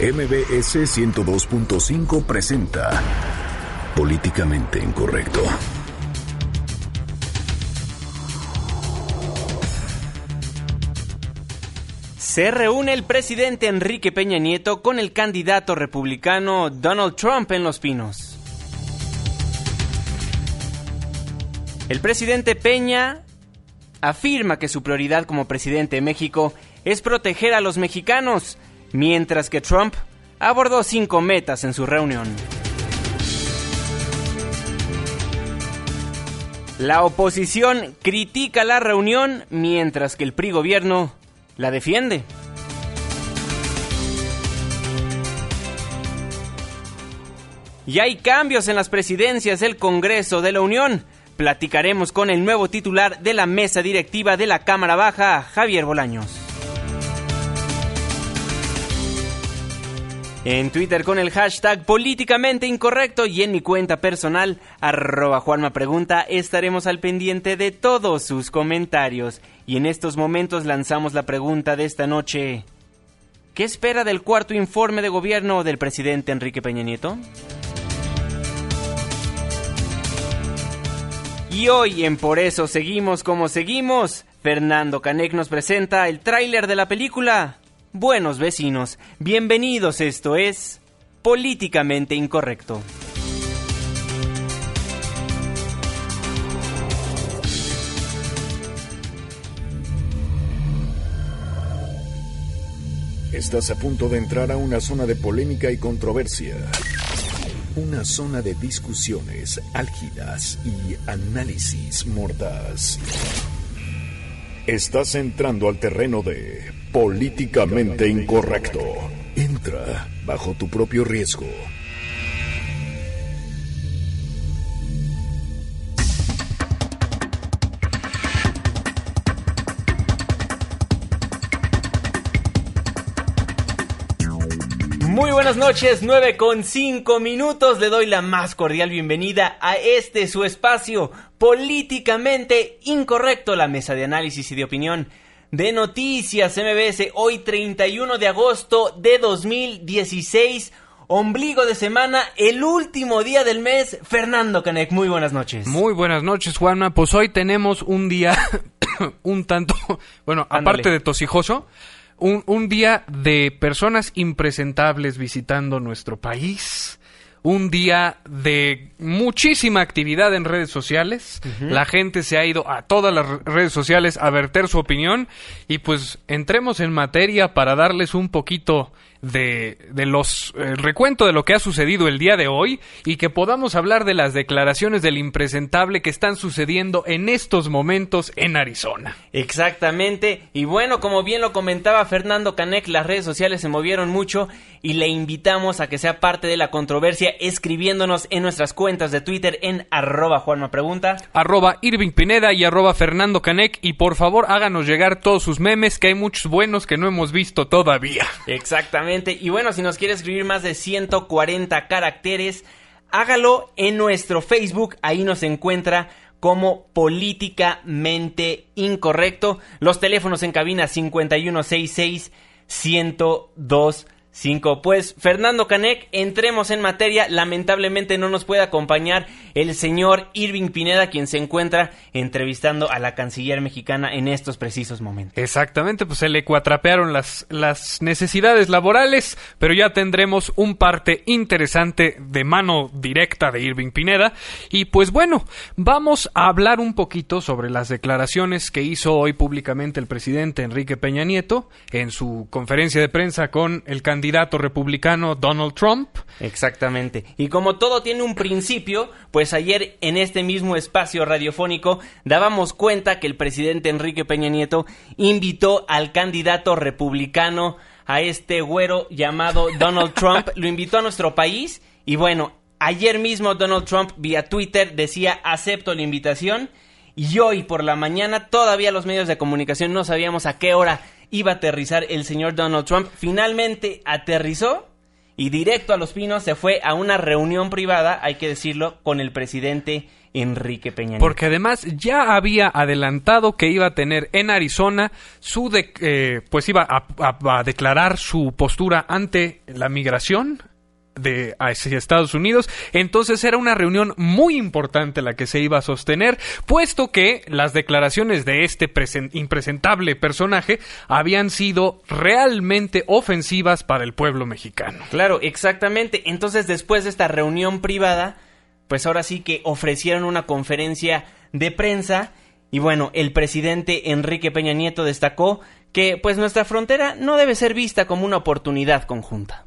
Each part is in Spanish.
MBS 102.5 presenta Políticamente Incorrecto. Se reúne el presidente Enrique Peña Nieto con el candidato republicano Donald Trump en Los Pinos. El presidente Peña afirma que su prioridad como presidente de México es proteger a los mexicanos, mientras que Trump abordó cinco metas en su reunión. La oposición critica la reunión mientras que el PRI gobierno la defiende. Y hay cambios en las presidencias del Congreso de la Unión. Platicaremos con el nuevo titular de la mesa directiva de la Cámara Baja, Javier Bolaños. En Twitter con el hashtag políticamente incorrecto y en mi cuenta personal, arroba Juanma Pregunta, estaremos al pendiente de todos sus comentarios. Y en estos momentos lanzamos la pregunta de esta noche. ¿Qué espera del cuarto informe de gobierno del presidente Enrique Peña Nieto? Y hoy en Por eso seguimos como seguimos, Fernando Canek nos presenta el tráiler de la película Buenos vecinos, bienvenidos, esto es Políticamente Incorrecto. Estás a punto de entrar a una zona de polémica y controversia. Una zona de discusiones álgidas y análisis mordaz. Estás entrando al terreno de políticamente incorrecto. Entra bajo tu propio riesgo. Noches, 9 con 5 minutos. Le doy la más cordial bienvenida a este su espacio políticamente incorrecto, la mesa de análisis y de opinión de noticias MBS. Hoy 31 de agosto de 2016. Ombligo de semana, el último día del mes. Fernando Canek, muy buenas noches. Muy buenas noches, Juanma. Pues hoy tenemos un día un tanto, bueno, Ándale. aparte de tosijoso, un, un día de personas impresentables visitando nuestro país. Un día de muchísima actividad en redes sociales. La gente se ha ido a todas las re- redes sociales a verter su opinión. Y pues entremos en materia para darles un poquito de, de los el recuento de lo que ha sucedido el día de hoy y que podamos hablar de las declaraciones del impresentable que están sucediendo en estos momentos en Arizona. Exactamente. Y bueno, como bien lo comentaba Fernando Canek, las redes sociales se movieron mucho y le invitamos a que sea parte de la controversia escribiéndonos en nuestras cuentas de Twitter en arroba Juanma Pregunta. arroba Irving Pineda y arroba Fernando Canec y por favor háganos llegar todos sus memes que hay muchos buenos que no hemos visto todavía. Exactamente. Y bueno, si nos quiere escribir más de 140 caracteres, hágalo en nuestro Facebook. Ahí nos encuentra como políticamente incorrecto. Los teléfonos en cabina 5166 1025. Pues Fernando Canek, entremos en materia. Lamentablemente no nos puede acompañar el señor Irving Pineda, quien se encuentra entrevistando a la canciller mexicana en estos precisos momentos. Exactamente, pues se le cuatrapearon las, las necesidades laborales, pero ya tendremos un parte interesante de mano directa de Irving Pineda. Y pues bueno, vamos a hablar un poquito sobre las declaraciones que hizo hoy públicamente el presidente Enrique Peña Nieto en su conferencia de prensa con el candidato republicano Donald Trump. Exactamente. Y como todo tiene un principio, pues ayer en este mismo espacio radiofónico dábamos cuenta que el presidente Enrique Peña Nieto invitó al candidato republicano a este güero llamado Donald Trump, lo invitó a nuestro país y bueno, ayer mismo Donald Trump vía Twitter decía acepto la invitación y hoy por la mañana todavía los medios de comunicación no sabíamos a qué hora iba a aterrizar el señor Donald Trump. Finalmente aterrizó y directo a Los Pinos se fue a una reunión privada, hay que decirlo, con el presidente Enrique Peña Nieto. Porque además ya había adelantado que iba a tener en Arizona su eh, pues iba a declarar su postura ante la migración de Estados Unidos. Entonces era una reunión muy importante la que se iba a sostener, puesto que las declaraciones de este presen- impresentable personaje habían sido realmente ofensivas para el pueblo mexicano. Claro, exactamente. Entonces, después de esta reunión privada, pues ahora sí que ofrecieron una conferencia de prensa y bueno, el presidente Enrique Peña Nieto destacó que pues nuestra frontera no debe ser vista como una oportunidad conjunta.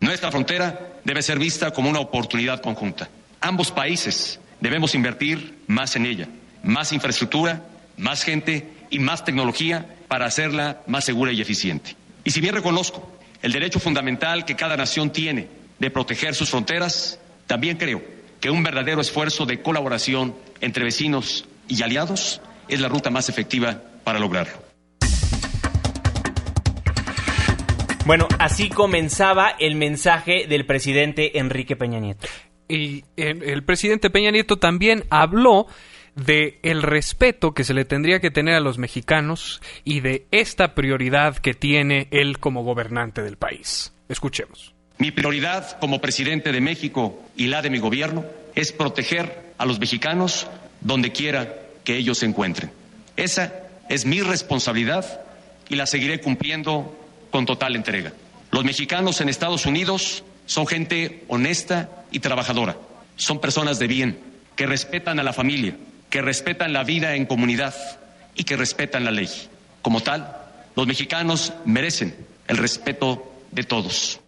Nuestra frontera debe ser vista como una oportunidad conjunta. Ambos países debemos invertir más en ella, más infraestructura, más gente y más tecnología para hacerla más segura y eficiente. Y si bien reconozco el derecho fundamental que cada nación tiene de proteger sus fronteras, también creo que un verdadero esfuerzo de colaboración entre vecinos y aliados es la ruta más efectiva para lograrlo. Bueno, así comenzaba el mensaje del presidente Enrique Peña Nieto. Y el, el presidente Peña Nieto también habló de el respeto que se le tendría que tener a los mexicanos y de esta prioridad que tiene él como gobernante del país. Escuchemos. Mi prioridad como presidente de México y la de mi gobierno es proteger a los mexicanos donde quiera que ellos se encuentren. Esa es mi responsabilidad y la seguiré cumpliendo con total entrega. Los mexicanos en Estados Unidos son gente honesta y trabajadora. Son personas de bien, que respetan a la familia, que respetan la vida en comunidad y que respetan la ley. Como tal, los mexicanos merecen el respeto de todos.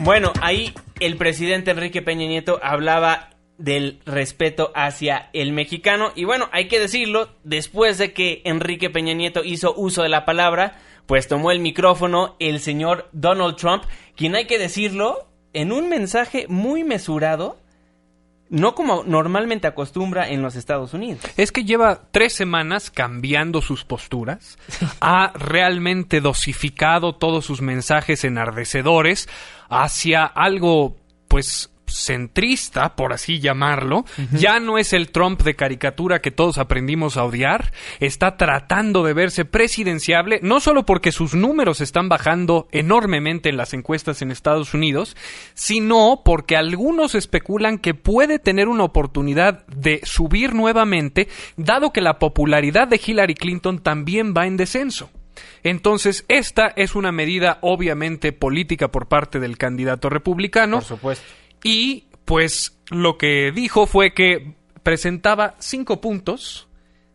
Bueno, ahí el presidente Enrique Peña Nieto hablaba del respeto hacia el mexicano y bueno, hay que decirlo, después de que Enrique Peña Nieto hizo uso de la palabra, pues tomó el micrófono el señor Donald Trump, quien hay que decirlo, en un mensaje muy mesurado, no como normalmente acostumbra en los Estados Unidos. Es que lleva tres semanas cambiando sus posturas, ha realmente dosificado todos sus mensajes enardecedores hacia algo, pues, centrista, por así llamarlo, ya no es el Trump de caricatura que todos aprendimos a odiar, está tratando de verse presidenciable, no solo porque sus números están bajando enormemente en las encuestas en Estados Unidos, sino porque algunos especulan que puede tener una oportunidad de subir nuevamente, dado que la popularidad de Hillary Clinton también va en descenso. Entonces, esta es una medida obviamente política por parte del candidato republicano. Por supuesto. Y pues lo que dijo fue que presentaba cinco puntos,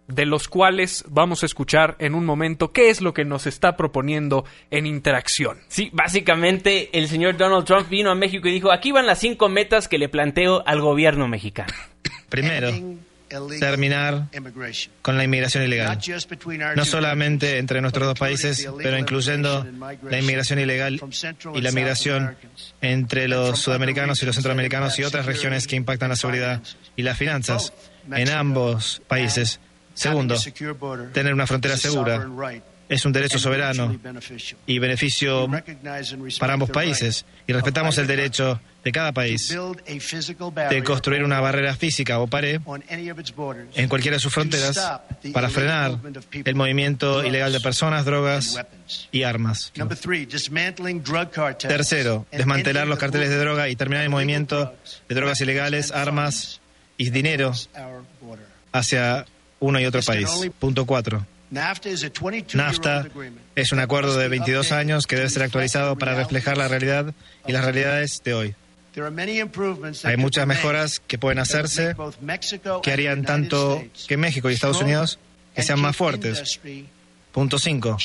de los cuales vamos a escuchar en un momento qué es lo que nos está proponiendo en interacción. Sí, básicamente el señor Donald Trump vino a México y dijo, aquí van las cinco metas que le planteo al gobierno mexicano. Primero, terminar con la inmigración ilegal. No solamente entre nuestros dos países, pero incluyendo la inmigración ilegal y la migración entre los sudamericanos y los centroamericanos y otras regiones que impactan la seguridad y las finanzas en ambos países. Segundo, tener una frontera segura es un derecho soberano y beneficio para ambos países y respetamos el derecho de cada país de construir una barrera física o pared en cualquiera de sus fronteras para frenar el movimiento ilegal de personas, drogas y armas. Tercero, desmantelar los carteles de droga y terminar el movimiento de drogas ilegales, armas y dinero hacia uno y otro país. Punto cuatro. NAFTA es un acuerdo de 22 años que debe ser actualizado para reflejar la realidad y las realidades de hoy. Hay muchas mejoras que pueden hacerse que harían tanto que México y Estados Unidos que sean más fuertes. Punto 5.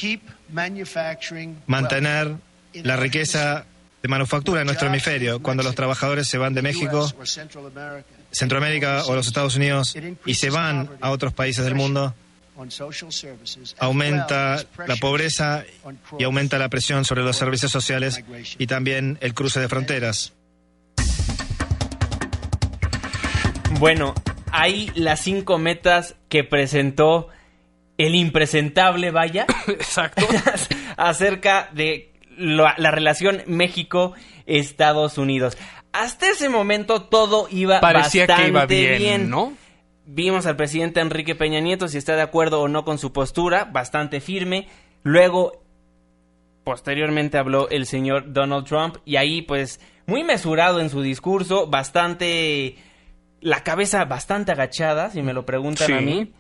Mantener la riqueza de manufactura en nuestro hemisferio. Cuando los trabajadores se van de México, Centroamérica o los Estados Unidos y se van a otros países del mundo, aumenta la pobreza y aumenta la presión sobre los servicios sociales y también el cruce de fronteras. Bueno, hay las cinco metas que presentó el impresentable, vaya, Exacto. acerca de la, relación México-Estados Unidos. Hasta ese momento todo iba bastante bien, ¿no? Vimos al presidente Enrique Peña Nieto si está de acuerdo o no con su postura, bastante firme. Luego, posteriormente habló el señor Donald Trump y ahí pues muy mesurado en su discurso, bastante la cabeza bastante agachada, si me lo preguntan a mí.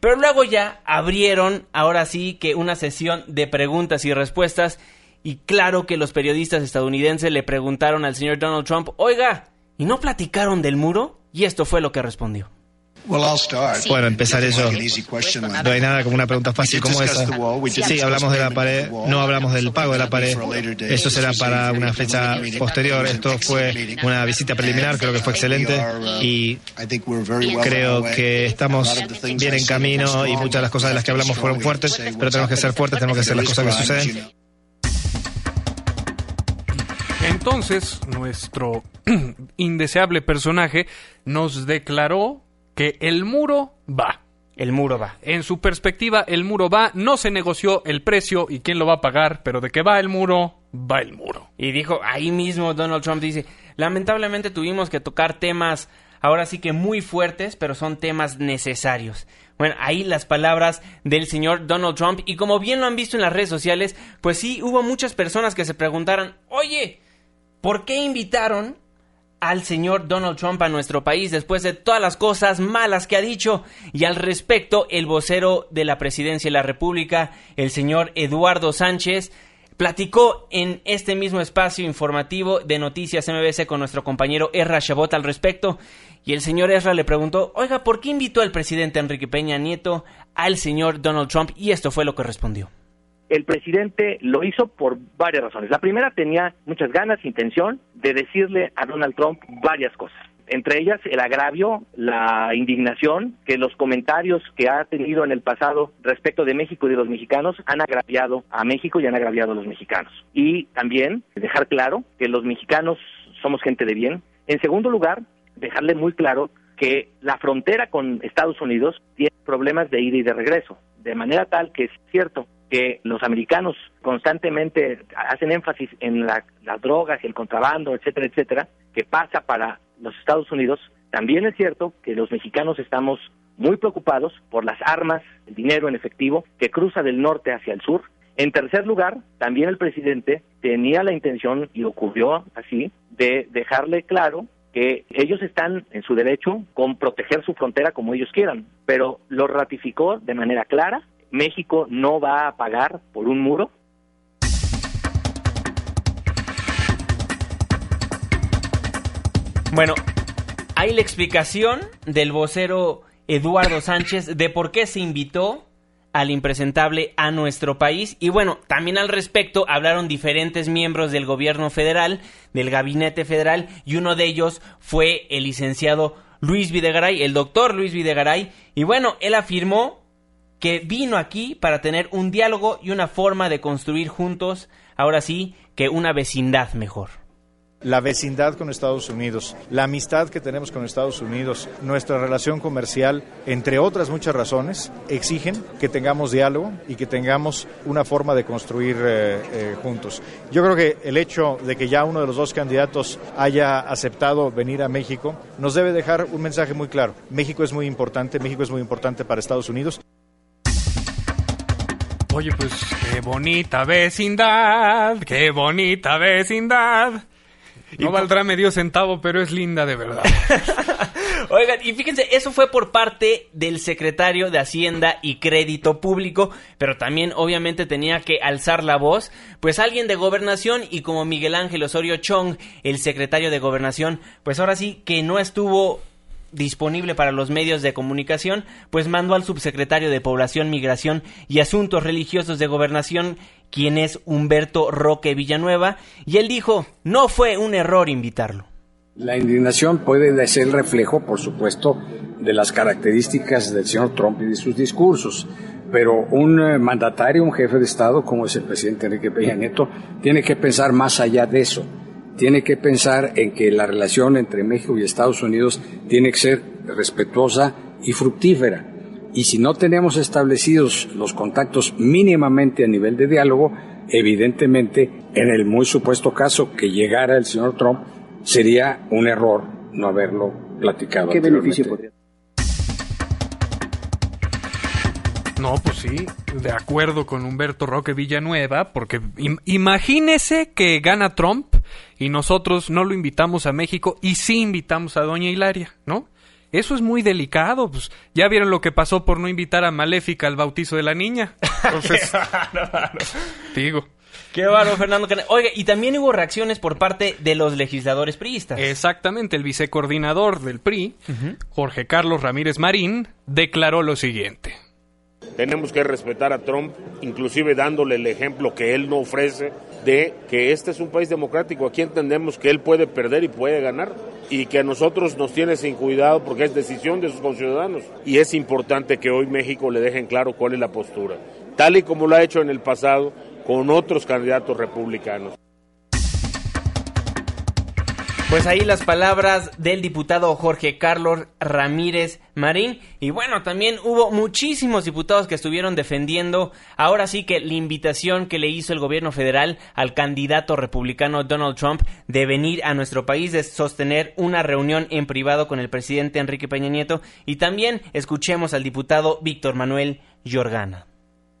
Pero luego ya abrieron, ahora sí, que una sesión de preguntas y respuestas. Y claro que los periodistas estadounidenses le preguntaron al señor Donald Trump, oiga, ¿y no platicaron del muro? Y esto fue lo que respondió. Bueno, empezar eso. No hay nada como una pregunta fácil como esa. Sí, hablamos de la pared, no hablamos del pago de la pared. Eso será para una fecha posterior. Esto fue una visita preliminar, creo que fue excelente y creo que estamos bien en camino y muchas de las cosas de las que hablamos fueron fuertes, pero tenemos que ser fuertes, tenemos que hacer las cosas que suceden. Entonces, nuestro indeseable personaje nos declaró que el muro va. El muro va. En su perspectiva, el muro va. No se negoció el precio y quién lo va a pagar, pero de que va el muro, va el muro. Y dijo, ahí mismo Donald Trump dice, lamentablemente tuvimos que tocar temas ahora sí que muy fuertes, pero son temas necesarios. Bueno, ahí las palabras del señor Donald Trump y como bien lo han visto en las redes sociales, pues sí, hubo muchas personas que se preguntaron, oye, ¿por qué invitaron al señor Donald Trump a nuestro país después de todas las cosas malas que ha dicho. Y al respecto, el vocero de la presidencia de la República, el señor Eduardo Sánchez, platicó en este mismo espacio informativo de Noticias MBC con nuestro compañero Erra Chabot al respecto. Y el señor Ezra le preguntó, oiga, ¿por qué invitó al presidente Enrique Peña Nieto al señor Donald Trump? Y esto fue lo que respondió el presidente lo hizo por varias razones. La primera tenía muchas ganas, intención de decirle a Donald Trump varias cosas. Entre ellas el agravio, la indignación, que los comentarios que ha tenido en el pasado respecto de México y de los mexicanos han agraviado a México y han agraviado a los mexicanos. Y también dejar claro que los mexicanos somos gente de bien. En segundo lugar, dejarle muy claro que la frontera con Estados Unidos tiene problemas de ida y de regreso, de manera tal que es cierto que los americanos constantemente hacen énfasis en las drogas el contrabando, etcétera, etcétera, que pasa para los Estados Unidos, también es cierto que los mexicanos estamos muy preocupados por las armas, el dinero en efectivo que cruza del norte hacia el sur. En tercer lugar, también el presidente tenía la intención, y ocurrió así, de dejarle claro que ellos están en su derecho con proteger su frontera como ellos quieran, pero lo ratificó de manera clara México no va a pagar por un muro? Bueno, hay la explicación del vocero Eduardo Sánchez de por qué se invitó al impresentable a nuestro país. Y bueno, también al respecto hablaron diferentes miembros del gobierno federal, del gabinete federal, y uno de ellos fue el licenciado Luis Videgaray, el doctor Luis Videgaray. Y bueno, él afirmó que vino aquí para tener un diálogo y una forma de construir juntos, ahora sí, que una vecindad mejor. La vecindad con Estados Unidos, la amistad que tenemos con Estados Unidos, nuestra relación comercial, entre otras muchas razones, exigen que tengamos diálogo y que tengamos una forma de construir eh, eh, juntos. Yo creo que el hecho de que ya uno de los dos candidatos haya aceptado venir a México nos debe dejar un mensaje muy claro. México es muy importante, México es muy importante para Estados Unidos. Oye, pues qué bonita vecindad, qué bonita vecindad. No valdrá medio centavo, pero es linda de verdad. Oigan, y fíjense, eso fue por parte del secretario de Hacienda y Crédito Público, pero también obviamente tenía que alzar la voz, pues alguien de gobernación y como Miguel Ángel Osorio Chong, el secretario de gobernación, pues ahora sí que no estuvo disponible para los medios de comunicación, pues mandó al subsecretario de Población, Migración y Asuntos Religiosos de Gobernación, quien es Humberto Roque Villanueva, y él dijo, no fue un error invitarlo. La indignación puede ser reflejo, por supuesto, de las características del señor Trump y de sus discursos, pero un eh, mandatario, un jefe de Estado como es el presidente Enrique Peña Nieto, tiene que pensar más allá de eso tiene que pensar en que la relación entre México y Estados Unidos tiene que ser respetuosa y fructífera. Y si no tenemos establecidos los contactos mínimamente a nivel de diálogo, evidentemente, en el muy supuesto caso que llegara el señor Trump, sería un error no haberlo platicado. ¿Qué beneficio podría No, pues sí, de acuerdo con Humberto Roque Villanueva, porque imagínese que gana Trump y nosotros no lo invitamos a México y sí invitamos a Doña Hilaria, ¿no? Eso es muy delicado, pues ya vieron lo que pasó por no invitar a Maléfica al bautizo de la niña. Entonces, digo. Qué bárbaro, Fernando. Oiga, y también hubo reacciones por parte de los legisladores priistas. Exactamente, el vicecoordinador del PRI, Jorge Carlos Ramírez Marín, declaró lo siguiente. Tenemos que respetar a Trump, inclusive dándole el ejemplo que él no ofrece de que este es un país democrático. Aquí entendemos que él puede perder y puede ganar y que a nosotros nos tiene sin cuidado porque es decisión de sus conciudadanos. Y es importante que hoy México le dejen claro cuál es la postura, tal y como lo ha hecho en el pasado con otros candidatos republicanos. Pues ahí las palabras del diputado Jorge Carlos Ramírez Marín. Y bueno, también hubo muchísimos diputados que estuvieron defendiendo ahora sí que la invitación que le hizo el gobierno federal al candidato republicano Donald Trump de venir a nuestro país, de sostener una reunión en privado con el presidente Enrique Peña Nieto. Y también escuchemos al diputado Víctor Manuel Yorgana.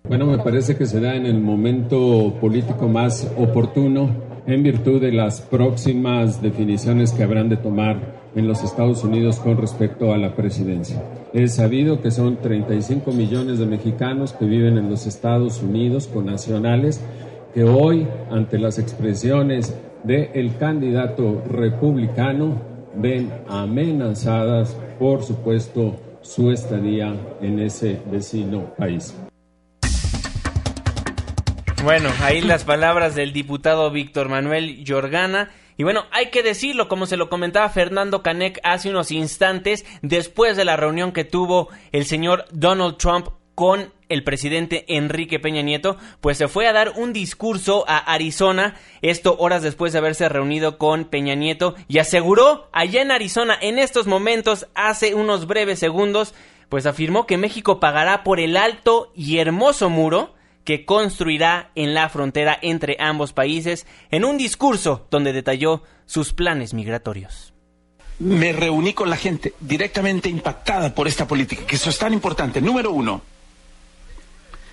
Bueno, me parece que se da en el momento político más oportuno en virtud de las próximas definiciones que habrán de tomar en los Estados Unidos con respecto a la presidencia. Es sabido que son 35 millones de mexicanos que viven en los Estados Unidos con nacionales que hoy, ante las expresiones del candidato republicano, ven amenazadas, por supuesto, su estadía en ese vecino país. Bueno, ahí las palabras del diputado Víctor Manuel Yorgana. Y bueno, hay que decirlo, como se lo comentaba Fernando Canek hace unos instantes, después de la reunión que tuvo el señor Donald Trump con el presidente Enrique Peña Nieto, pues se fue a dar un discurso a Arizona, esto horas después de haberse reunido con Peña Nieto, y aseguró allá en Arizona, en estos momentos, hace unos breves segundos, pues afirmó que México pagará por el alto y hermoso muro que construirá en la frontera entre ambos países en un discurso donde detalló sus planes migratorios. Me reuní con la gente directamente impactada por esta política, que eso es tan importante. Número uno,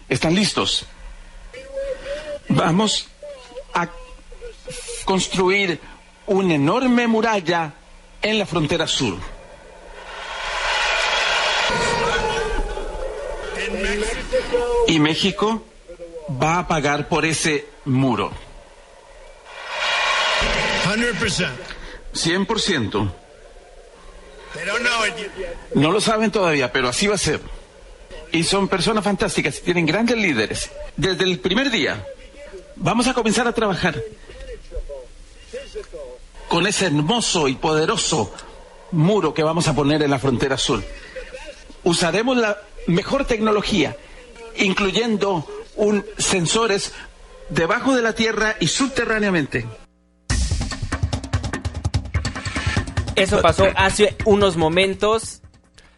¿están listos? Vamos a construir una enorme muralla en la frontera sur. Y México va a pagar por ese muro? 100%. No lo saben todavía, pero así va a ser. Y son personas fantásticas tienen grandes líderes. Desde el primer día vamos a comenzar a trabajar con ese hermoso y poderoso muro que vamos a poner en la frontera sur. Usaremos la mejor tecnología, incluyendo un sensores debajo de la tierra y subterráneamente. Eso pasó hace unos momentos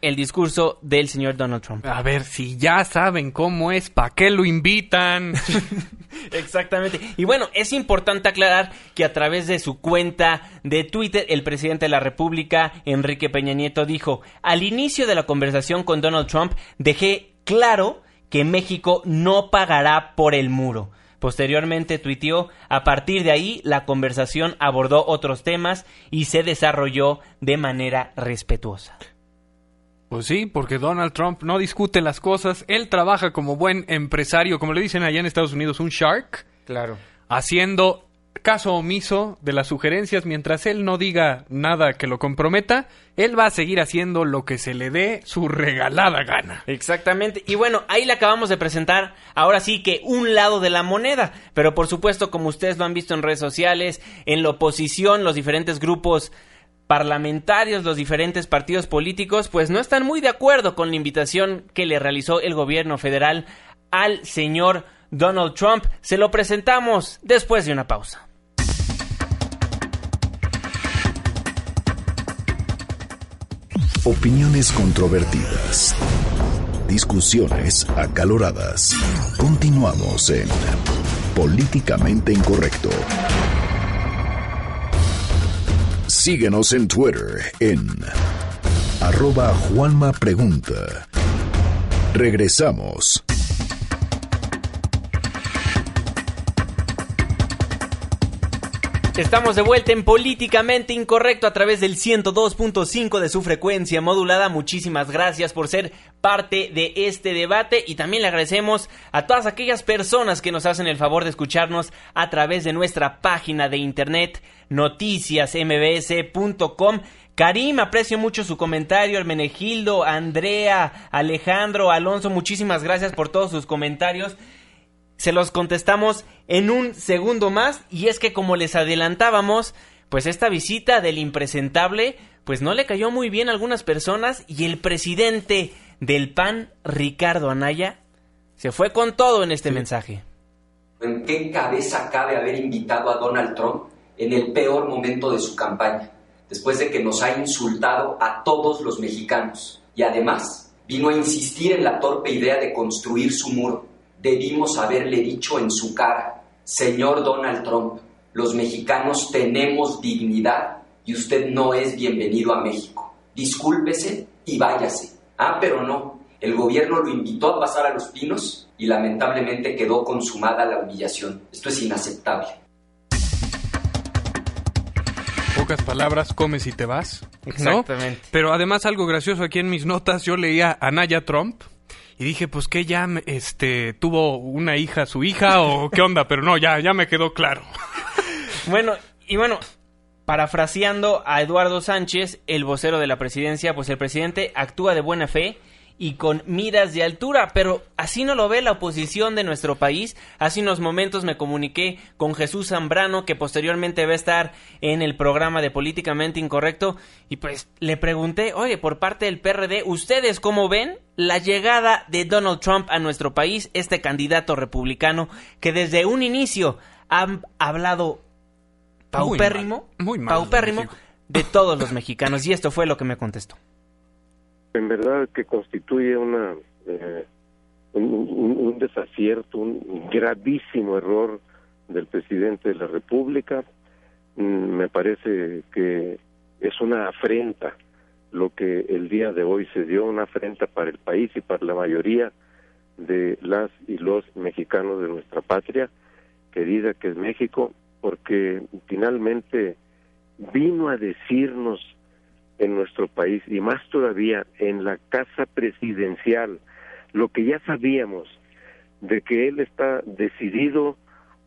el discurso del señor Donald Trump. A ver, si ya saben cómo es, ¿para qué lo invitan? Exactamente. Y bueno, es importante aclarar que a través de su cuenta de Twitter, el presidente de la República, Enrique Peña Nieto, dijo, al inicio de la conversación con Donald Trump, dejé claro que México no pagará por el muro. Posteriormente tuiteó, a partir de ahí la conversación abordó otros temas y se desarrolló de manera respetuosa. Pues sí, porque Donald Trump no discute las cosas, él trabaja como buen empresario, como le dicen allá en Estados Unidos, un shark. Claro. Haciendo caso omiso de las sugerencias, mientras él no diga nada que lo comprometa, él va a seguir haciendo lo que se le dé su regalada gana. Exactamente. Y bueno, ahí le acabamos de presentar, ahora sí que un lado de la moneda, pero por supuesto, como ustedes lo han visto en redes sociales, en la oposición, los diferentes grupos parlamentarios, los diferentes partidos políticos, pues no están muy de acuerdo con la invitación que le realizó el gobierno federal al señor Donald Trump. Se lo presentamos después de una pausa. Opiniones controvertidas. Discusiones acaloradas. Continuamos en políticamente incorrecto. Síguenos en Twitter en arroba Juanma. Regresamos. Estamos de vuelta en Políticamente Incorrecto a través del 102.5 de su frecuencia modulada. Muchísimas gracias por ser parte de este debate y también le agradecemos a todas aquellas personas que nos hacen el favor de escucharnos a través de nuestra página de internet noticiasmbs.com. Karim, aprecio mucho su comentario, Hermenegildo, Andrea, Alejandro, Alonso, muchísimas gracias por todos sus comentarios se los contestamos en un segundo más. Y es que como les adelantábamos, pues esta visita del impresentable pues no le cayó muy bien a algunas personas. Y el presidente del PAN, Ricardo Anaya, se fue con todo en este mensaje. ¿En qué cabeza cabe haber invitado a Donald Trump en el peor momento de su campaña, después de que nos ha insultado a todos los mexicanos? Y además vino a insistir en la torpe idea de construir su muro debimos haberle dicho en su cara, señor Donald Trump, los mexicanos tenemos dignidad y usted no es bienvenido a México. Discúlpese y váyase. Ah, pero no. El gobierno lo invitó a pasar a los pinos y lamentablemente quedó consumada la humillación. Esto es inaceptable. Pocas palabras, comes y te vas. Exactamente. Pero además algo gracioso aquí en mis notas, yo leía a Naya Trump y dije, pues que ya este tuvo una hija, su hija o qué onda, pero no, ya ya me quedó claro. bueno, y bueno, parafraseando a Eduardo Sánchez, el vocero de la presidencia, pues el presidente actúa de buena fe y con miras de altura, pero así no lo ve la oposición de nuestro país. Hace unos momentos me comuniqué con Jesús Zambrano, que posteriormente va a estar en el programa de Políticamente Incorrecto, y pues le pregunté, oye, por parte del PRD, ¿ustedes cómo ven la llegada de Donald Trump a nuestro país, este candidato republicano que desde un inicio ha hablado paupérrimo, muy paupérrimo de todos los mexicanos? Y esto fue lo que me contestó en verdad que constituye una eh, un, desacierto, un gravísimo error del presidente de la República. Mm, me parece que es una afrenta lo que el día de hoy se dio, una afrenta para el país y para la mayoría de las y los mexicanos de nuestra patria, querida que es México, porque finalmente vino a decirnos en nuestro país y más todavía en la casa presidencial, lo que ya sabíamos de que él está decidido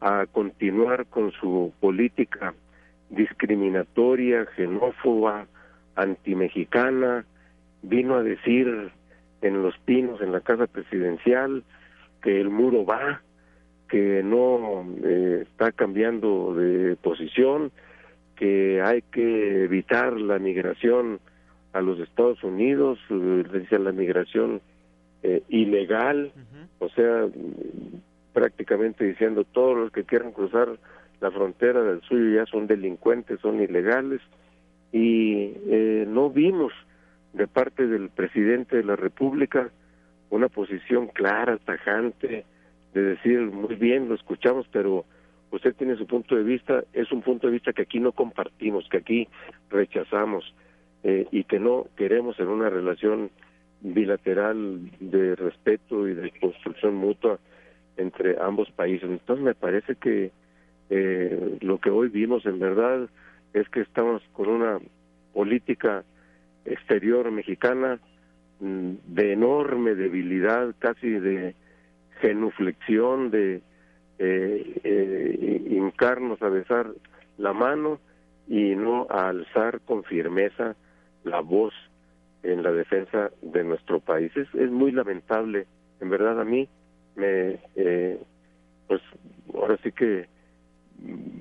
a continuar con su política discriminatoria, xenófoba, antimexicana, vino a decir en Los Pinos, en la casa presidencial, que el muro va, que no eh, está cambiando de posición, que hay que evitar la migración a los Estados Unidos, eh, decía la migración eh, ilegal, o sea, prácticamente diciendo todos los que quieran cruzar la frontera del suyo ya son delincuentes, son ilegales, y eh, no vimos de parte del presidente de la República una posición clara, tajante, de decir, muy bien, lo escuchamos, pero usted tiene su punto de vista, es un punto de vista que aquí no compartimos, que aquí rechazamos eh, y que no queremos en una relación bilateral de respeto y de construcción mutua entre ambos países. Entonces me parece que eh, lo que hoy vimos en verdad es que estamos con una política exterior mexicana mm, de enorme debilidad, casi de genuflexión, de eh, eh, hincarnos a besar la mano y no a alzar con firmeza la voz en la defensa de nuestro país. Es, es muy lamentable, en verdad a mí me, eh, pues ahora sí que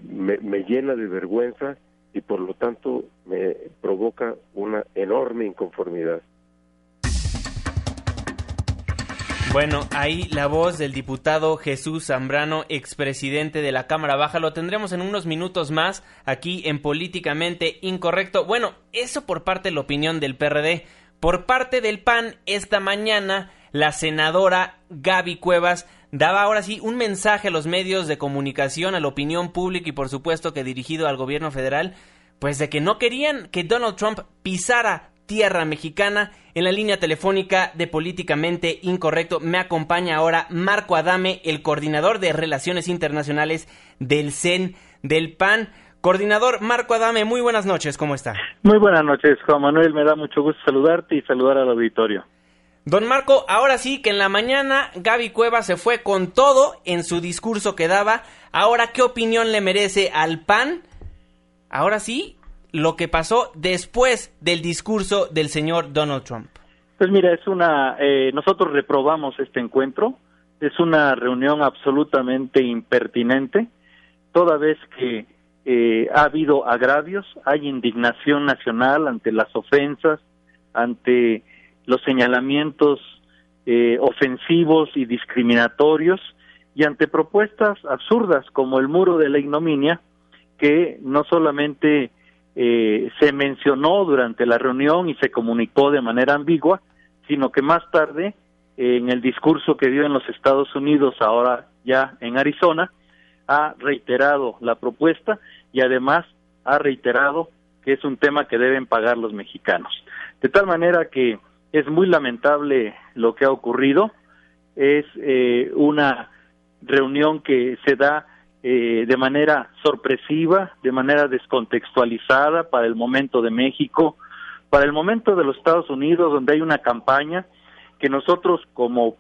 me, me llena de vergüenza y por lo tanto me provoca una enorme inconformidad. Bueno, ahí la voz del diputado Jesús Zambrano, expresidente de la Cámara Baja, lo tendremos en unos minutos más aquí en Políticamente Incorrecto. Bueno, eso por parte de la opinión del PRD. Por parte del PAN, esta mañana la senadora Gaby Cuevas daba ahora sí un mensaje a los medios de comunicación, a la opinión pública y por supuesto que dirigido al gobierno federal, pues de que no querían que Donald Trump pisara tierra mexicana. En la línea telefónica de Políticamente Incorrecto me acompaña ahora Marco Adame, el coordinador de Relaciones Internacionales del CEN del PAN. Coordinador Marco Adame, muy buenas noches, ¿cómo está? Muy buenas noches, Juan Manuel, me da mucho gusto saludarte y saludar al auditorio. Don Marco, ahora sí que en la mañana Gaby Cueva se fue con todo en su discurso que daba. Ahora, ¿qué opinión le merece al PAN? Ahora sí, lo que pasó después del discurso del señor Donald Trump. Pues mira, es una, eh, nosotros reprobamos este encuentro, es una reunión absolutamente impertinente, toda vez que eh, ha habido agravios, hay indignación nacional ante las ofensas, ante los señalamientos eh, ofensivos y discriminatorios y ante propuestas absurdas como el muro de la ignominia que no solamente eh, se mencionó durante la reunión y se comunicó de manera ambigua, sino que más tarde en el discurso que dio en los Estados Unidos, ahora ya en Arizona, ha reiterado la propuesta y además ha reiterado que es un tema que deben pagar los mexicanos. De tal manera que es muy lamentable lo que ha ocurrido, es eh, una reunión que se da eh, de manera sorpresiva, de manera descontextualizada para el momento de México, para el momento de los Estados Unidos, donde hay una campaña que nosotros como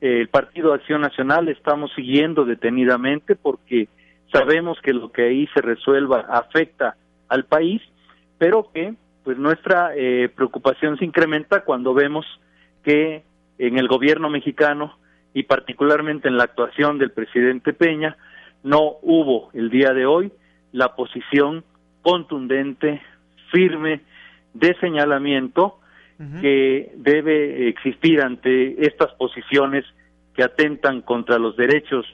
eh, el Partido Acción Nacional estamos siguiendo detenidamente porque sabemos que lo que ahí se resuelva afecta al país, pero que pues nuestra eh, preocupación se incrementa cuando vemos que en el gobierno mexicano y particularmente en la actuación del presidente Peña no hubo el día de hoy la posición contundente, firme de señalamiento que debe existir ante estas posiciones que atentan contra los derechos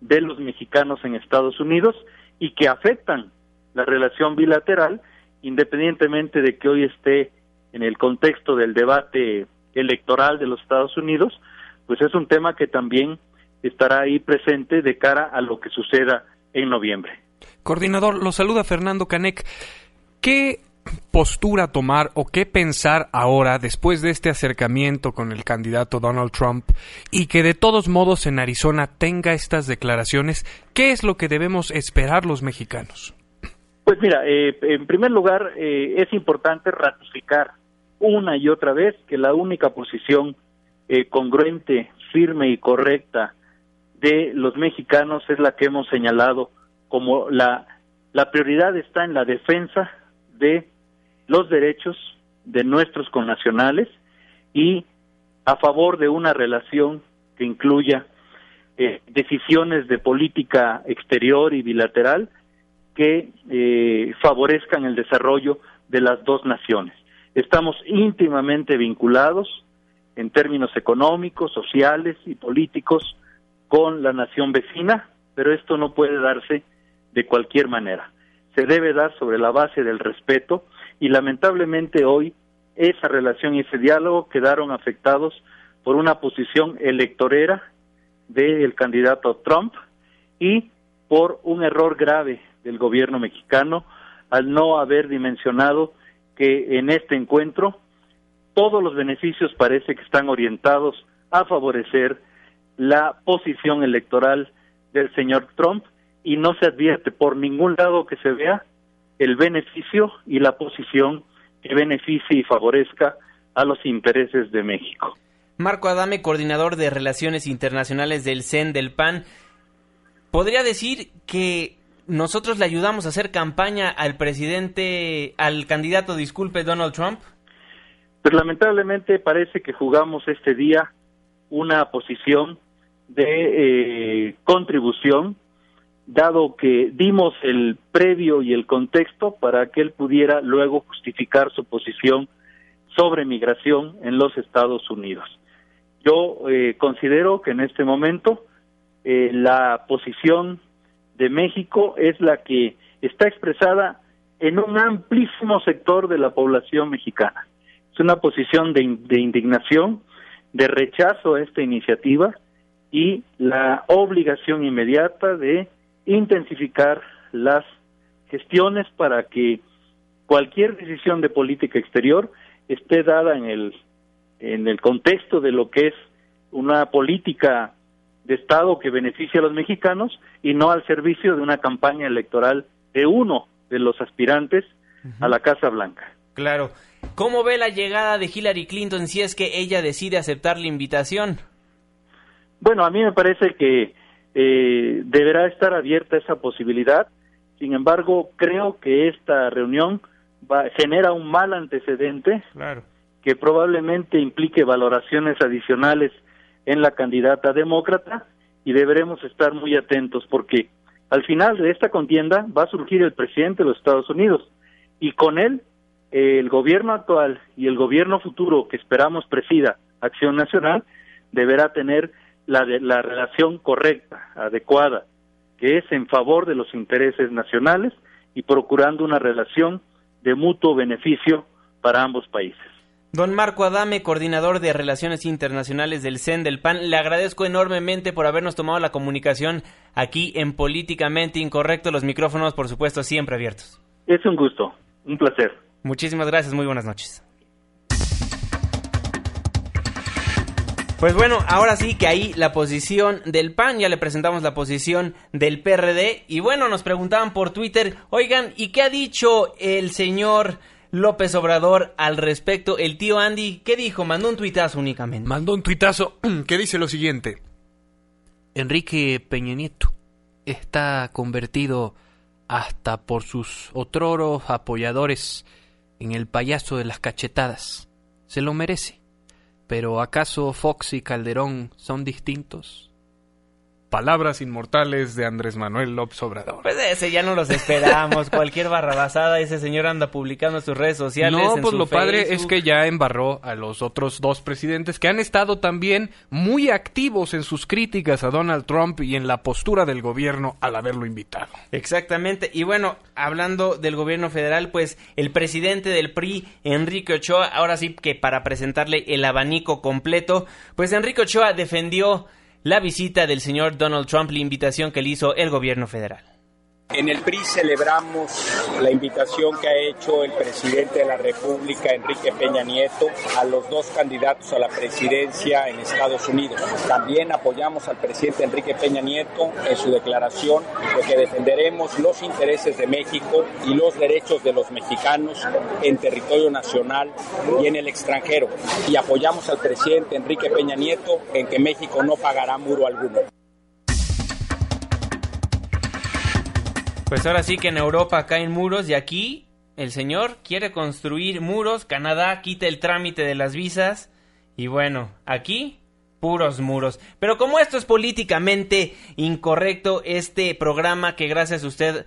de los mexicanos en Estados Unidos y que afectan la relación bilateral, independientemente de que hoy esté en el contexto del debate electoral de los Estados Unidos, pues es un tema que también estará ahí presente de cara a lo que suceda en noviembre. Coordinador, lo saluda Fernando Canec. ¿Qué postura tomar o qué pensar ahora después de este acercamiento con el candidato Donald Trump y que de todos modos en Arizona tenga estas declaraciones? ¿Qué es lo que debemos esperar los mexicanos? Pues mira, eh, en primer lugar eh, es importante ratificar una y otra vez que la única posición eh, congruente, firme y correcta de los mexicanos es la que hemos señalado como la, la prioridad está en la defensa de los derechos de nuestros connacionales y a favor de una relación que incluya eh, decisiones de política exterior y bilateral que eh, favorezcan el desarrollo de las dos naciones. Estamos íntimamente vinculados en términos económicos, sociales y políticos con la nación vecina, pero esto no puede darse de cualquier manera. Se debe dar sobre la base del respeto y lamentablemente hoy esa relación y ese diálogo quedaron afectados por una posición electorera del candidato Trump y por un error grave del gobierno mexicano al no haber dimensionado que en este encuentro todos los beneficios parece que están orientados a favorecer la posición electoral del señor Trump y no se advierte por ningún lado que se vea el beneficio y la posición que beneficie y favorezca a los intereses de México. Marco Adame, coordinador de Relaciones Internacionales del CEN del PAN, ¿podría decir que nosotros le ayudamos a hacer campaña al presidente, al candidato, disculpe, Donald Trump? Pues lamentablemente parece que jugamos este día una posición de eh, contribución, dado que dimos el previo y el contexto para que él pudiera luego justificar su posición sobre migración en los Estados Unidos. Yo eh, considero que en este momento eh, la posición de México es la que está expresada en un amplísimo sector de la población mexicana. Es una posición de indignación, de rechazo a esta iniciativa y la obligación inmediata de intensificar las gestiones para que cualquier decisión de política exterior esté dada en el en el contexto de lo que es una política de Estado que beneficia a los mexicanos y no al servicio de una campaña electoral de uno de los aspirantes a la Casa Blanca. Claro. ¿Cómo ve la llegada de Hillary Clinton si es que ella decide aceptar la invitación? Bueno, a mí me parece que eh, deberá estar abierta esa posibilidad. Sin embargo, creo que esta reunión va, genera un mal antecedente claro. que probablemente implique valoraciones adicionales en la candidata demócrata y deberemos estar muy atentos porque al final de esta contienda va a surgir el presidente de los Estados Unidos y con él el gobierno actual y el gobierno futuro que esperamos presida Acción Nacional deberá tener la, la relación correcta, adecuada, que es en favor de los intereses nacionales y procurando una relación de mutuo beneficio para ambos países. Don Marco Adame, coordinador de Relaciones Internacionales del CEN del PAN, le agradezco enormemente por habernos tomado la comunicación aquí en Políticamente Incorrecto. Los micrófonos, por supuesto, siempre abiertos. Es un gusto, un placer. Muchísimas gracias, muy buenas noches. Pues bueno, ahora sí que ahí la posición del PAN, ya le presentamos la posición del PRD y bueno, nos preguntaban por Twitter, oigan, ¿y qué ha dicho el señor López Obrador al respecto? El tío Andy, ¿qué dijo? Mandó un tuitazo únicamente. Mandó un tuitazo que dice lo siguiente. Enrique Peña Nieto está convertido hasta por sus otroros apoyadores en el payaso de las cachetadas. Se lo merece. Pero ¿acaso Fox y Calderón son distintos? Palabras inmortales de Andrés Manuel López Obrador. Pues ese ya no los esperamos. Cualquier barrabasada, ese señor anda publicando en sus redes sociales. No, en pues su lo padre es que ya embarró a los otros dos presidentes que han estado también muy activos en sus críticas a Donald Trump y en la postura del gobierno al haberlo invitado. Exactamente. Y bueno, hablando del gobierno federal, pues el presidente del PRI, Enrique Ochoa, ahora sí que para presentarle el abanico completo, pues Enrique Ochoa defendió la visita del señor Donald Trump, la invitación que le hizo el gobierno federal. En el PRI celebramos la invitación que ha hecho el presidente de la República, Enrique Peña Nieto, a los dos candidatos a la presidencia en Estados Unidos. También apoyamos al presidente Enrique Peña Nieto en su declaración de que defenderemos los intereses de México y los derechos de los mexicanos en territorio nacional y en el extranjero. Y apoyamos al presidente Enrique Peña Nieto en que México no pagará muro alguno. Pues ahora sí que en Europa caen muros y aquí el señor quiere construir muros, Canadá quita el trámite de las visas y bueno, aquí puros muros. Pero como esto es políticamente incorrecto, este programa que gracias a usted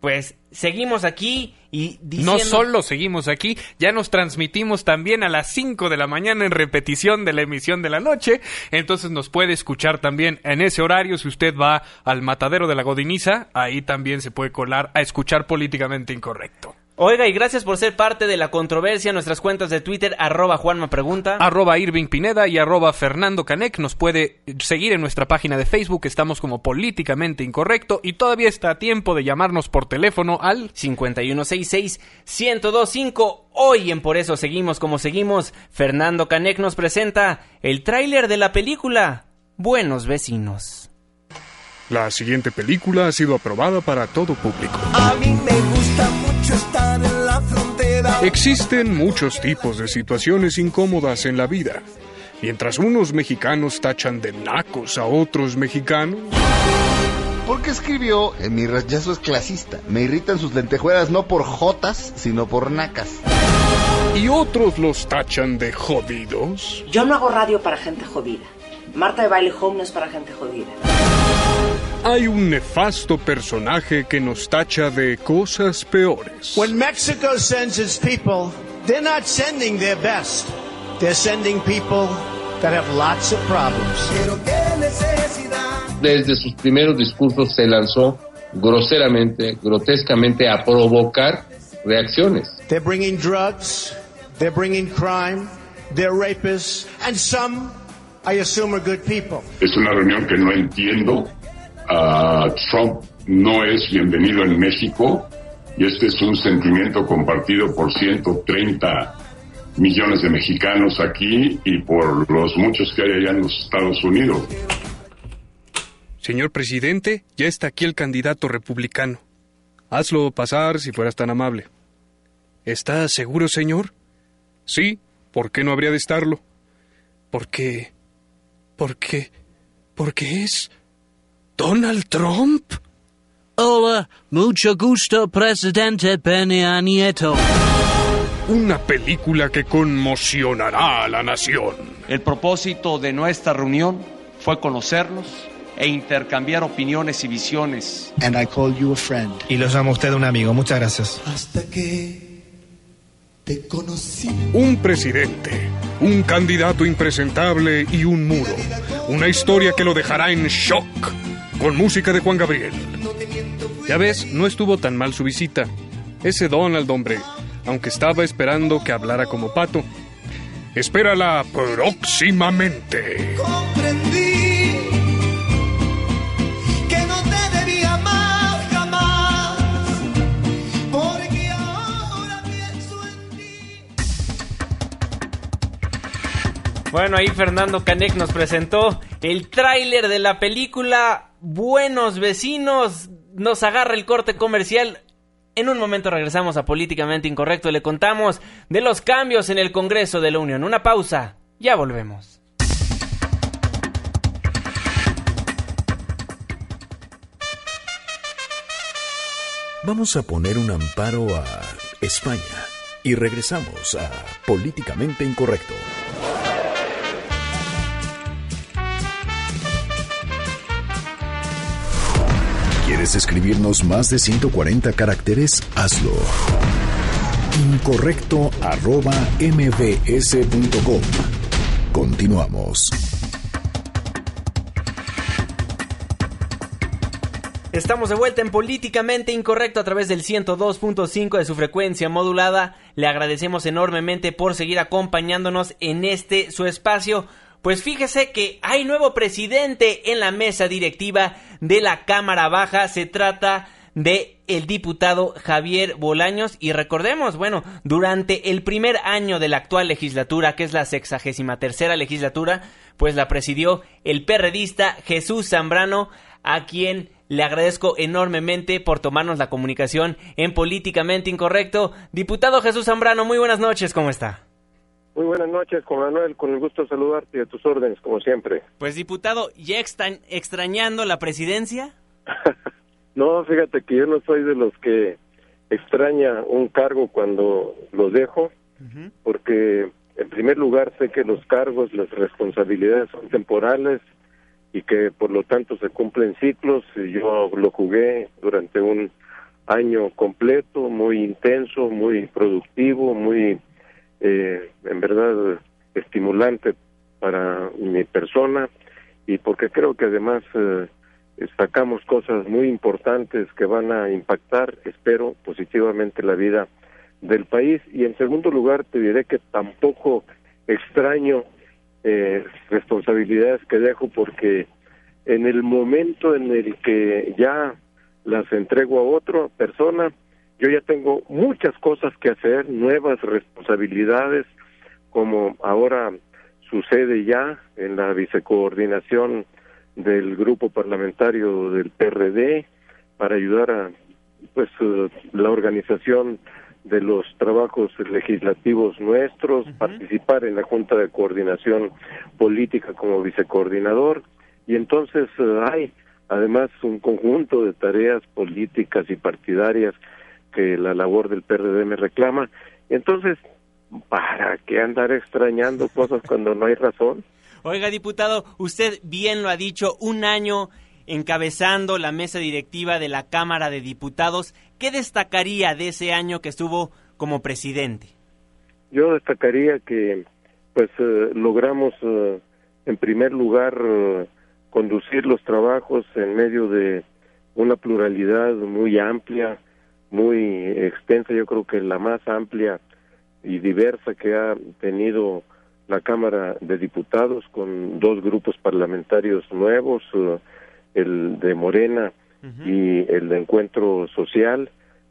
pues seguimos aquí y diciendo... No solo seguimos aquí, ya nos transmitimos también a las 5 de la mañana en repetición de la emisión de la noche, entonces nos puede escuchar también en ese horario si usted va al matadero de la Godiniza, ahí también se puede colar a escuchar políticamente incorrecto. Oiga, y gracias por ser parte de la controversia. Nuestras cuentas de Twitter, arroba Juanma Pregunta. Arroba Irving Pineda y arroba Fernando. Nos puede seguir en nuestra página de Facebook. Estamos como Políticamente Incorrecto. Y todavía está a tiempo de llamarnos por teléfono al 5166-1025. Hoy en Por eso seguimos como seguimos. Fernando Canec nos presenta el tráiler de la película Buenos Vecinos. La siguiente película ha sido aprobada para todo público. A mí me gusta mucho estar en la frontera. Existen muchos tipos de situaciones incómodas en la vida. Mientras unos mexicanos tachan de nacos a otros mexicanos, Porque escribió, "En mi rechazo es clasista. Me irritan sus lentejuelas no por jotas, sino por nacas. y otros los tachan de jodidos, Yo no hago radio para gente jodida. Marta de Baile Home no es para gente jodida. Hay un nefasto personaje que nos tacha de cosas peores. When Mexico sends its people, they're not sending their best. They're sending people that have lots of problems. Pero qué necesidad. desde sus primeros discursos se lanzó groseramente, grotescamente a provocar reacciones. They're bringing drugs, they're bringing crime, they're rapists, and some Es una reunión que no entiendo. Uh, Trump no es bienvenido en México y este es un sentimiento compartido por 130 millones de mexicanos aquí y por los muchos que hay allá en los Estados Unidos. Señor presidente, ya está aquí el candidato republicano. Hazlo pasar si fueras tan amable. ¿Está seguro, señor? Sí, ¿por qué no habría de estarlo? Porque... porque... porque es... Donald Trump. Hola, mucho gusto, presidente Peña Nieto. Una película que conmocionará a la nación. El propósito de nuestra reunión fue conocernos e intercambiar opiniones y visiones. And I call you a friend. Y los llamo usted un amigo. Muchas gracias. Hasta que te conocí. Un presidente, un candidato impresentable y un muro. Una historia que lo dejará en shock. Con música de Juan Gabriel. Ya ves, no estuvo tan mal su visita. Ese Donald, hombre, aunque estaba esperando que hablara como pato. Espérala próximamente. Comprendí que no te debía jamás. Porque ahora pienso en Bueno, ahí Fernando Canek nos presentó el tráiler de la película Buenos Vecinos. Nos agarra el corte comercial. En un momento regresamos a Políticamente Incorrecto y le contamos de los cambios en el Congreso de la Unión. Una pausa. Ya volvemos. Vamos a poner un amparo a España y regresamos a Políticamente Incorrecto. ¿Quieres escribirnos más de 140 caracteres? Hazlo. Incorrecto arroba mbs.com. Continuamos. Estamos de vuelta en Políticamente Incorrecto a través del 102.5 de su frecuencia modulada. Le agradecemos enormemente por seguir acompañándonos en este su espacio. Pues fíjese que hay nuevo presidente en la mesa directiva de la Cámara Baja. Se trata de el diputado Javier Bolaños y recordemos, bueno, durante el primer año de la actual legislatura, que es la sexagésima tercera legislatura, pues la presidió el perredista Jesús Zambrano, a quien le agradezco enormemente por tomarnos la comunicación en Políticamente Incorrecto. Diputado Jesús Zambrano, muy buenas noches, ¿cómo está? Muy buenas noches, con Manuel, con el gusto de saludarte y a tus órdenes, como siempre. Pues diputado, ¿ya están extrañando la presidencia? no, fíjate que yo no soy de los que extraña un cargo cuando lo dejo, porque en primer lugar sé que los cargos, las responsabilidades son temporales y que por lo tanto se cumplen ciclos. Yo lo jugué durante un año completo, muy intenso, muy productivo, muy eh, en verdad estimulante para mi persona y porque creo que además eh, sacamos cosas muy importantes que van a impactar, espero, positivamente la vida del país. Y en segundo lugar, te diré que tampoco extraño eh, responsabilidades que dejo porque en el momento en el que ya las entrego a otra persona, yo ya tengo muchas cosas que hacer, nuevas responsabilidades, como ahora sucede ya en la vicecoordinación del grupo parlamentario del PRD para ayudar a pues eh, la organización de los trabajos legislativos nuestros, participar en la Junta de Coordinación Política como vicecoordinador. Y entonces eh, hay además un conjunto de tareas políticas y partidarias que la labor del PRD me reclama. Entonces, ¿para qué andar extrañando cosas cuando no hay razón? Oiga, diputado, usted bien lo ha dicho, un año encabezando la mesa directiva de la Cámara de Diputados. ¿Qué destacaría de ese año que estuvo como presidente? Yo destacaría que pues eh, logramos eh, en primer lugar eh, conducir los trabajos en medio de una pluralidad muy amplia, muy extensa, yo creo que la más amplia y diversa que ha tenido la Cámara de Diputados con dos grupos parlamentarios nuevos, eh, el de Morena y el de Encuentro Social,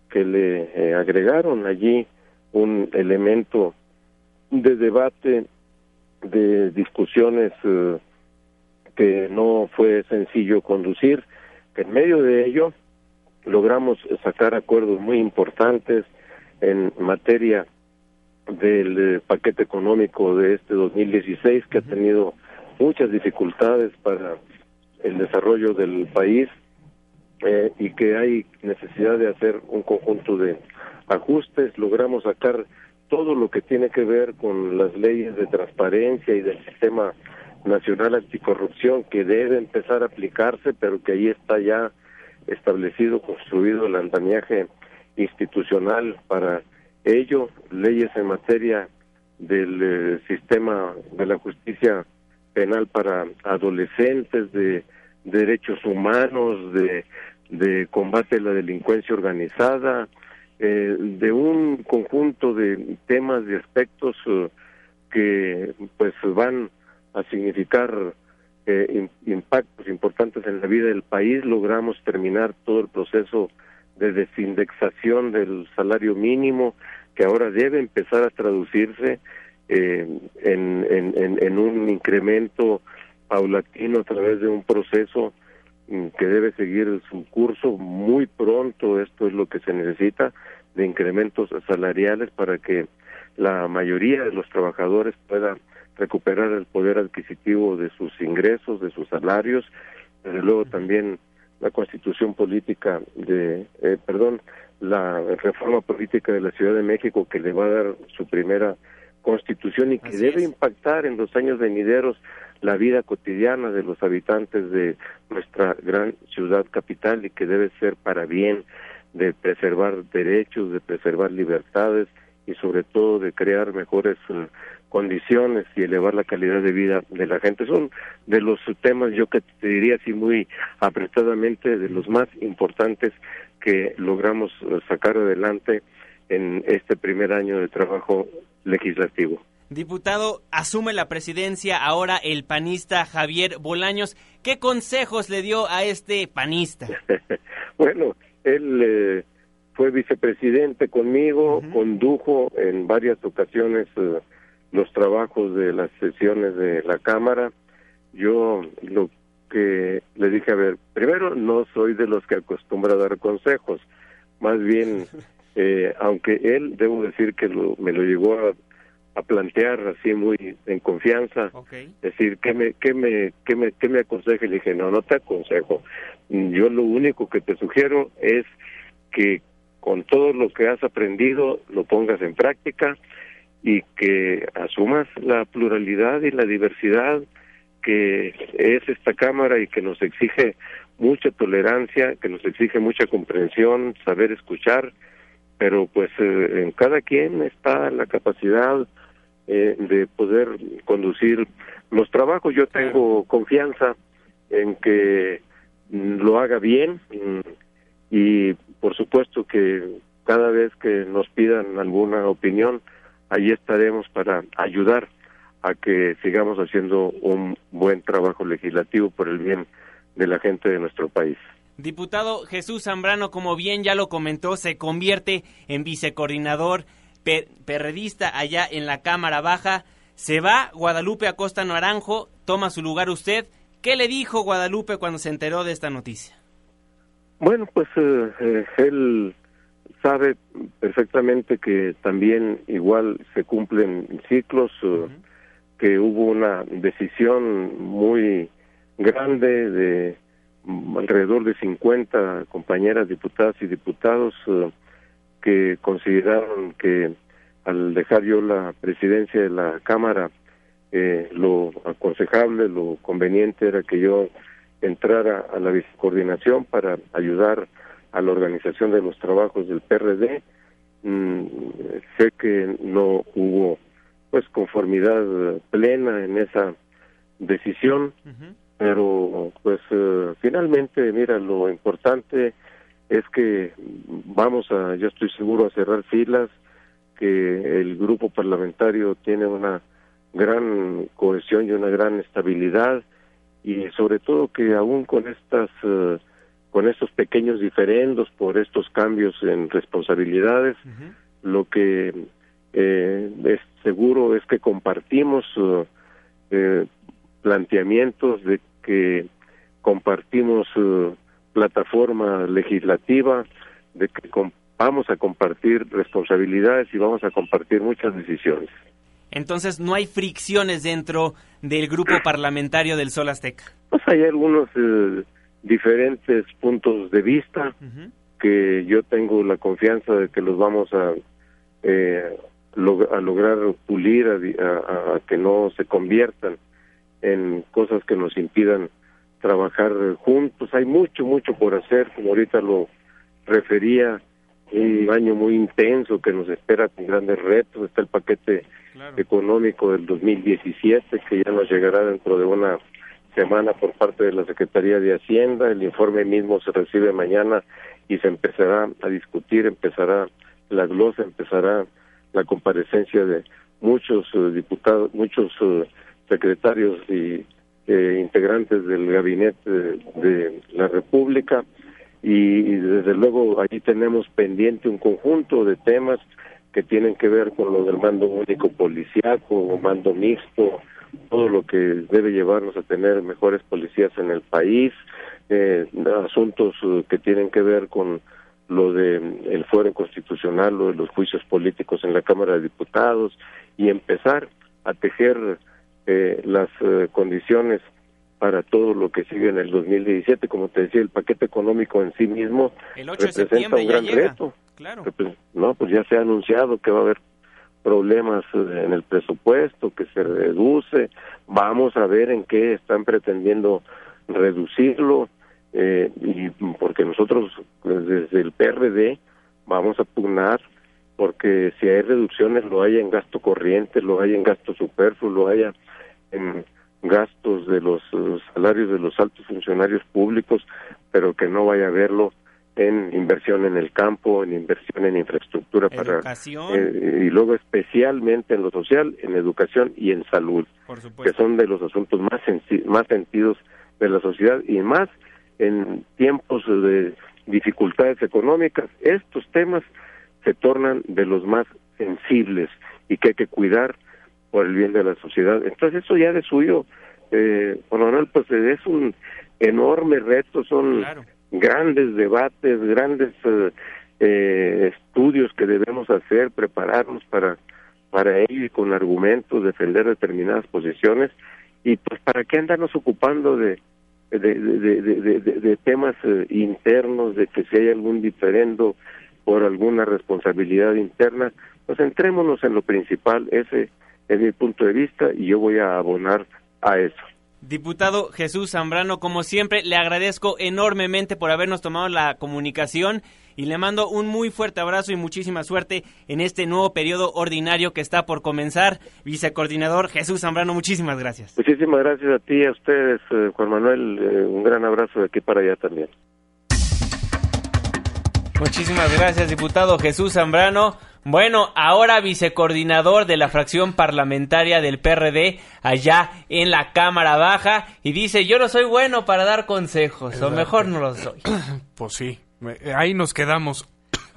que le eh, agregaron allí un elemento de debate, de discusiones eh, que no fue sencillo conducir, que en medio de ello logramos sacar acuerdos muy importantes en materia del eh, paquete económico de este 2016 que ha tenido muchas dificultades para el desarrollo del país eh, y que hay necesidad de hacer un conjunto de ajustes. Logramos sacar todo lo que tiene que ver con las leyes de transparencia y del sistema nacional anticorrupción que debe empezar a aplicarse, pero que ahí está ya establecido, construido el andamiaje institucional para ello, leyes en materia del eh, sistema de la justicia penal para adolescentes, de, derechos humanos, de, de, combate a la delincuencia organizada, eh, de un conjunto de temas, de aspectos eh, que pues van a significar impactos importantes en la vida del país, logramos terminar todo el proceso de desindexación del salario mínimo, que ahora debe empezar a traducirse eh, en, en, en, un incremento paulatino a través de un proceso mm, que debe seguir su curso muy pronto. Esto es lo que se necesita de incrementos salariales para que la mayoría de los trabajadores puedan recuperar el poder adquisitivo de sus ingresos, de sus salarios. Desde luego también la constitución política de, eh, perdón, la reforma política de la Ciudad de México que le va a dar su primera constitución y que debe impactar en los años venideros la vida cotidiana de los habitantes de nuestra gran ciudad capital y que debe ser para bien de preservar derechos, de preservar libertades y sobre todo de crear mejores eh, condiciones y elevar la calidad de vida de la gente. Son de los temas, yo que te diría así muy apretadamente, de los más importantes que logramos sacar adelante en este primer año de trabajo legislativo. Diputado, asume la presidencia ahora el panista Javier Bolaños. ¿Qué consejos le dio a este panista? bueno, él eh, fue vicepresidente conmigo, condujo en varias ocasiones eh, los trabajos de las sesiones de la Cámara. Yo lo que le dije, a ver, primero no soy de los que acostumbra dar consejos, más bien, eh, aunque él, debo decir que me lo llegó a, plantear así muy en confianza, decir, ¿qué me, qué, me, qué, me, ¿qué me aconseja? Y le dije, no, no te aconsejo, yo lo único que te sugiero es que con todo lo que has aprendido lo pongas en práctica, y que asumas la pluralidad y la diversidad que es esta Cámara y que nos exige mucha tolerancia, que nos exige mucha comprensión, saber escuchar, pero pues eh, en cada quien está la capacidad eh, de poder conducir los trabajos. Yo tengo confianza en que lo haga bien y por supuesto que cada vez que nos pidan alguna opinión, ahí estaremos para ayudar a que sigamos haciendo un buen trabajo legislativo por el bien de la gente de nuestro país. Diputado Jesús Zambrano, como bien ya lo comentó, se convierte en vicecoordinador perredista allá en la Cámara Baja. Se va Guadalupe Acosta Naranjo, toma su lugar usted. ¿Qué le dijo Guadalupe cuando se enteró de esta noticia? Bueno, pues eh, eh, él sabe perfectamente que también igual se cumplen ciclos, eh, que hubo una decisión muy grande de alrededor de 50 compañeras diputadas y diputados eh, que consideraron que al dejar yo la presidencia de la Cámara, eh, lo aconsejable, lo conveniente era que yo entrara a la vicecoordinación para ayudar a la organización de los trabajos del PRD. Mm, sé que no hubo pues conformidad plena en esa decisión, pero pues eh, finalmente, mira, lo importante es que vamos a, yo estoy seguro, a cerrar filas, que el grupo parlamentario tiene una gran cohesión y una gran estabilidad y sobre todo que aún con estas eh, con estos pequeños diferendos por estos cambios en responsabilidades lo que eh, es seguro es que compartimos eh, planteamientos de que compartimos plataforma legislativa de que vamos a compartir responsabilidades y vamos a compartir muchas decisiones. Entonces, no hay fricciones dentro del grupo parlamentario del Sol Azteca. Pues hay algunos eh, diferentes puntos de vista que yo tengo la confianza de que los vamos a, eh, a lograr pulir, a, a, que no se conviertan en cosas que nos impidan trabajar juntos. Hay mucho, mucho por hacer, como ahorita lo refería, un año muy intenso que nos espera con grandes retos. Está el paquete económico del 2017 que ya nos llegará dentro de una semana por parte de la Secretaría de Hacienda. El informe mismo se recibe mañana y se empezará a discutir, empezará la glosa, empezará la comparecencia de muchos eh, diputados, muchos uh, secretarios y eh, integrantes del gabinete de la República y, desde luego allí tenemos pendiente un conjunto de temas que tienen que ver con lo del mando único policiaco, mando mixto, todo lo que debe llevarnos a tener mejores policías en el país, eh, asuntos eh, que tienen que ver con lo de el fuero constitucional, lo de los juicios políticos en la Cámara de Diputados y empezar a tejer eh, las eh, condiciones para todo lo que sigue en el 2017. Como te decía, el paquete económico en sí mismo representa un gran reto. Claro. No, pues ya se ha anunciado que va a haber problemas eh, en el presupuesto, que se reduce. Vamos a ver en qué están pretendiendo reducirlo. Eh, y porque nosotros pues, desde el PRD vamos a pugnar porque si hay reducciones lo haya en gasto corriente, lo haya en gasto superfluo, lo haya en gastos de los eh, salarios de los altos funcionarios públicos, pero que no vaya a verlo en inversión en el campo, en inversión en infraestructura para eh, y luego especialmente en lo social, en educación y en salud, que son de los asuntos más más sentidos de la sociedad y más en tiempos de dificultades económicas, estos temas se tornan de los más sensibles y que hay que cuidar por el bien de la sociedad. Entonces eso ya de suyo, eh, pues es un enorme reto, son grandes debates, grandes eh, eh, estudios que debemos hacer, prepararnos para para ello y con argumentos defender determinadas posiciones y pues para qué andarnos ocupando de de, temas eh, internos, de que si hay algún diferendo por alguna responsabilidad interna, pues entrémonos en lo principal, ese es mi punto de vista y yo voy a abonar a eso. Diputado Jesús Zambrano, como siempre, le agradezco enormemente por habernos tomado la comunicación y le mando un muy fuerte abrazo y muchísima suerte en este nuevo periodo ordinario que está por comenzar. Vicecoordinador Jesús Zambrano, muchísimas gracias. Muchísimas gracias a ti y a ustedes, eh, Juan Manuel. Eh, un gran abrazo de aquí para allá también. Muchísimas gracias, diputado Jesús Zambrano. Bueno, ahora vicecoordinador de la fracción parlamentaria del PRD allá en la Cámara Baja y dice, yo no soy bueno para dar consejos, o mejor no lo soy. Pues sí, ahí nos quedamos.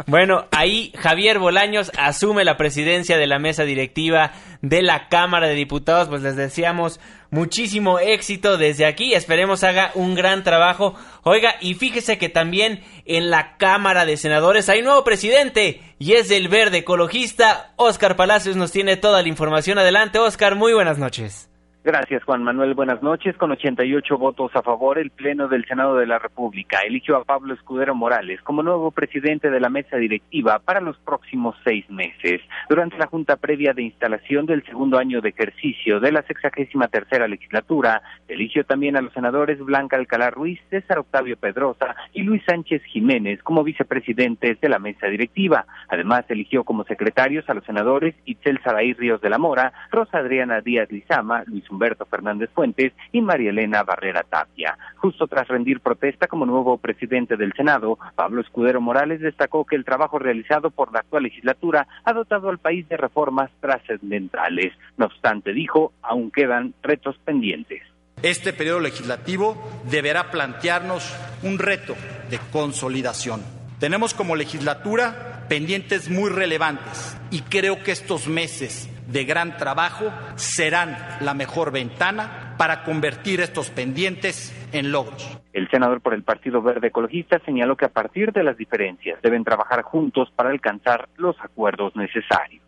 Bueno, ahí Javier Bolaños asume la presidencia de la mesa directiva de la Cámara de Diputados. Pues les deseamos muchísimo éxito desde aquí. Esperemos haga un gran trabajo. Oiga, y fíjese que también en la Cámara de Senadores hay nuevo presidente y es del verde ecologista. Oscar Palacios nos tiene toda la información. Adelante, Oscar. Muy buenas noches. Gracias, Juan Manuel. Buenas noches. Con 88 votos a favor, el Pleno del Senado de la República eligió a Pablo Escudero Morales como nuevo presidente de la mesa directiva para los próximos seis meses. Durante la junta previa de instalación del segundo año de ejercicio de la sexagésima tercera legislatura, eligió también a los senadores Blanca Alcalá Ruiz, César Octavio Pedrosa y Luis Sánchez Jiménez como vicepresidentes de la mesa directiva. Además, eligió como secretarios a los senadores Itzel Saraí Ríos de la Mora, Rosa Adriana Díaz Lizama, Luis Humberto Fernández Fuentes y María Elena Barrera Tapia. Justo tras rendir protesta como nuevo presidente del Senado, Pablo Escudero Morales destacó que el trabajo realizado por la actual legislatura ha dotado al país de reformas trascendentales. No obstante, dijo, aún quedan retos pendientes. Este periodo legislativo deberá plantearnos un reto de consolidación. Tenemos como legislatura pendientes muy relevantes y creo que estos meses de gran trabajo serán la mejor ventana para convertir estos pendientes en logros. El senador por el Partido Verde Ecologista señaló que a partir de las diferencias deben trabajar juntos para alcanzar los acuerdos necesarios.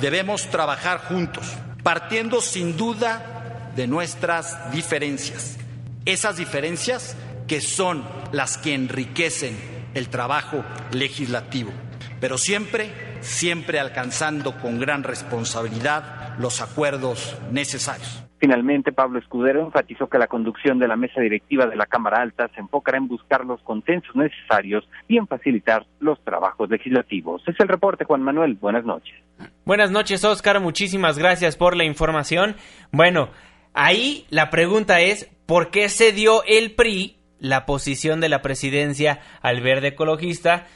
Debemos trabajar juntos, partiendo sin duda de nuestras diferencias. Esas diferencias que son las que enriquecen el trabajo legislativo, pero siempre, siempre alcanzando con gran responsabilidad los acuerdos necesarios. Finalmente, Pablo Escudero enfatizó que la conducción de la mesa directiva de la Cámara Alta se enfocará en buscar los consensos necesarios y en facilitar los trabajos legislativos. Es el reporte, Juan Manuel. Buenas noches. Buenas noches, Oscar. Muchísimas gracias por la información. Bueno, Ahí la pregunta es, ¿por qué se dio el PRI la posición de la presidencia al verde ecologista?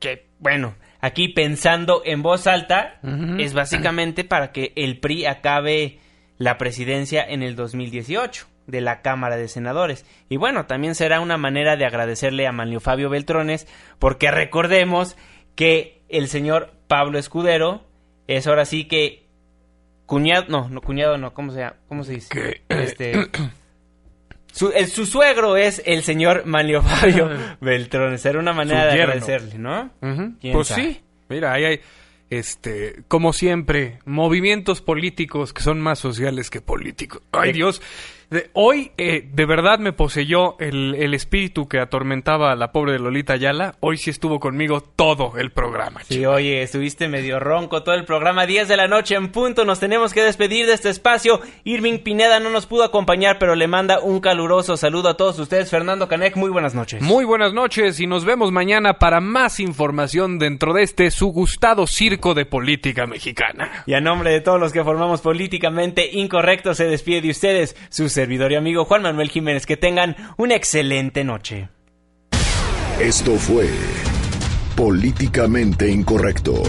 Que, bueno, aquí pensando en voz alta, es básicamente para que el PRI acabe la presidencia en el 2018 de la Cámara de Senadores. Y bueno, también será una manera de agradecerle a Manlio Fabio Beltrones, porque recordemos que el señor Pablo Escudero es ahora sí que cuñado, no, no cuñado no, ¿cómo se, cómo se dice? Este, su, el, su suegro es el señor Manlio Fabio Beltrón. Era una manera de agradecerle, ¿no? Pues sí, mira, ahí hay, este, como siempre, movimientos políticos que son más sociales que políticos. Ay, Dios hoy, eh, de verdad me poseyó el, el, espíritu que atormentaba a la pobre Lolita Ayala. Hoy sí estuvo conmigo todo el programa. Sí, oye, estuviste medio ronco todo el programa. 10 de la noche en punto. Nos tenemos que despedir de este espacio. Irving Pineda no nos pudo acompañar, pero le manda un caluroso saludo a todos ustedes. Fernando Canek, muy buenas noches. Muy buenas noches y nos vemos mañana para más información dentro de este su gustado circo de política mexicana. Y a nombre de todos los que formamos políticamente incorrecto, se despide de ustedes sus servidor y amigo Juan Manuel Jiménez. Que tengan una excelente noche. Esto fue Políticamente Incorrecto.